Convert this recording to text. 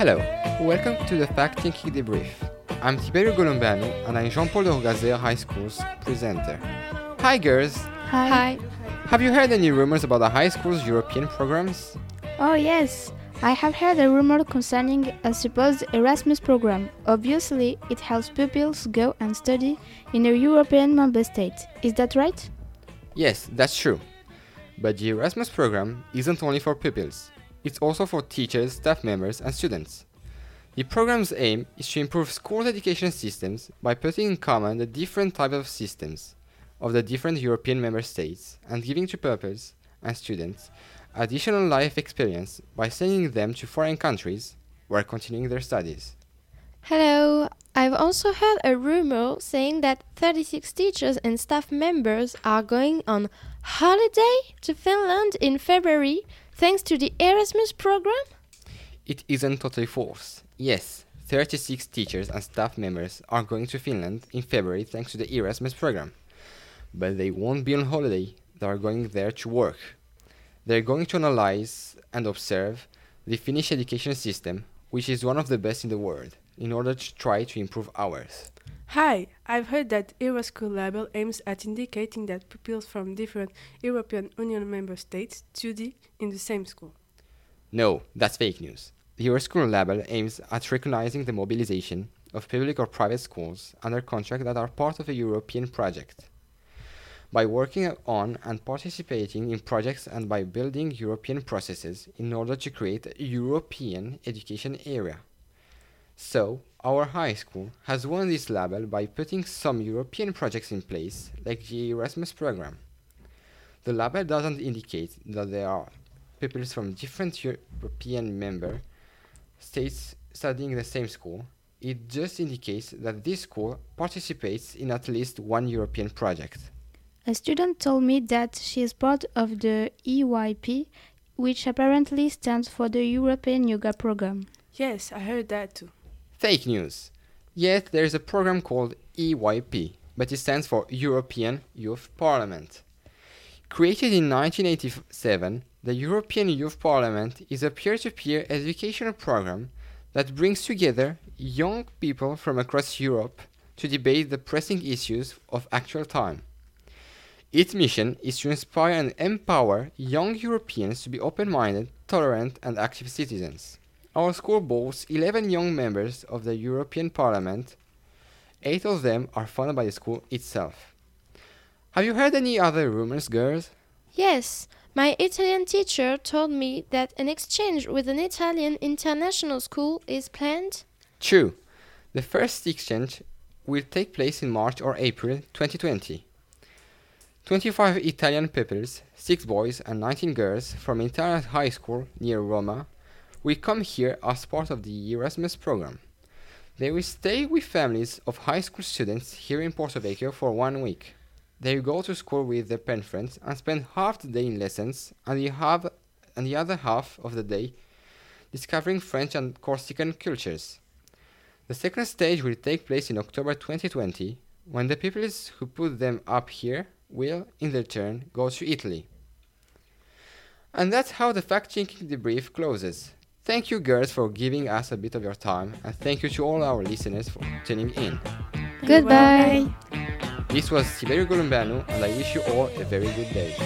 Hello, welcome to the Fact Checking Debrief. I'm Tiberio Golombano and I'm Jean-Paul de Rocca Serra High School's presenter. Hi girls! Hi. Have you heard any rumors about the high school's European programs? Oh, yes. I have heard a rumor concerning a supposed Erasmus program. Obviously, it helps pupils go and study in a European member state. Is that right? Yes, that's true. But the Erasmus program isn't only for pupils, it's also for teachers, staff members, and students. The program's aim is to improve school education systems by putting in common the different types of systems of the different European member states and giving to pupils and students additional life experience by sending them to foreign countries where continuing their studies. Hello. I've also heard a rumor saying that 36 teachers and staff members are going on holiday to Finland in February thanks to the Erasmus program. It isn't totally false. Yes, 36 teachers and staff members are going to Finland in February thanks to the Erasmus program. But they won't be on holiday, they are going there to work. They're going to analyze and observe the Finnish education system, which is one of the best in the world, in order to try to improve ours. Hi, I've heard that Euroschool label aims at indicating that pupils from different European Union member states study in the same school. No, that's fake news. The Euroschool label aims at recognizing the mobilization of public or private schools under contract that are part of a European project. By working on and participating in projects and by building European processes in order to create a European education area. So, our high school has won this label by putting some European projects in place, like the Erasmus program. The label doesn't indicate that there are pupils from different European member states studying the same school. It just indicates that this school participates in at least one European project. A student told me that she is part of the EYP, which apparently stands for the European Yoga Program. Yes, I heard that too. Fake news. Yet there is a program called EYP, but it stands for European Youth Parliament. Created in 1987, the European Youth Parliament is a peer to peer educational program that brings together young people from across Europe to debate the pressing issues of actual time. Its mission is to inspire and empower young Europeans to be open minded, tolerant, and active citizens. Our school boasts 11 young members of the European Parliament. Eight of them are funded by the school itself. Have you heard any other rumors, girls? Yes, my Italian teacher told me that an exchange with an Italian international school is planned. True. The first exchange will take place in March or April 2020. 25 Italian pupils, 6 boys and 19 girls from Italian high school near Roma will come here as part of the Erasmus program. They will stay with families of high school students here in Porto Vecchio for one week. They go to school with their pen friends and spend half the day in lessons and the, half, and the other half of the day discovering French and Corsican cultures. The second stage will take place in October 2020 when the pupils who put them up here will, in their turn, go to Italy. And that's how the fact checking debrief closes. Thank you, girls, for giving us a bit of your time, and thank you to all our listeners for tuning in. Goodbye. This was Tiberio Golombiano, and I wish you all a very good day.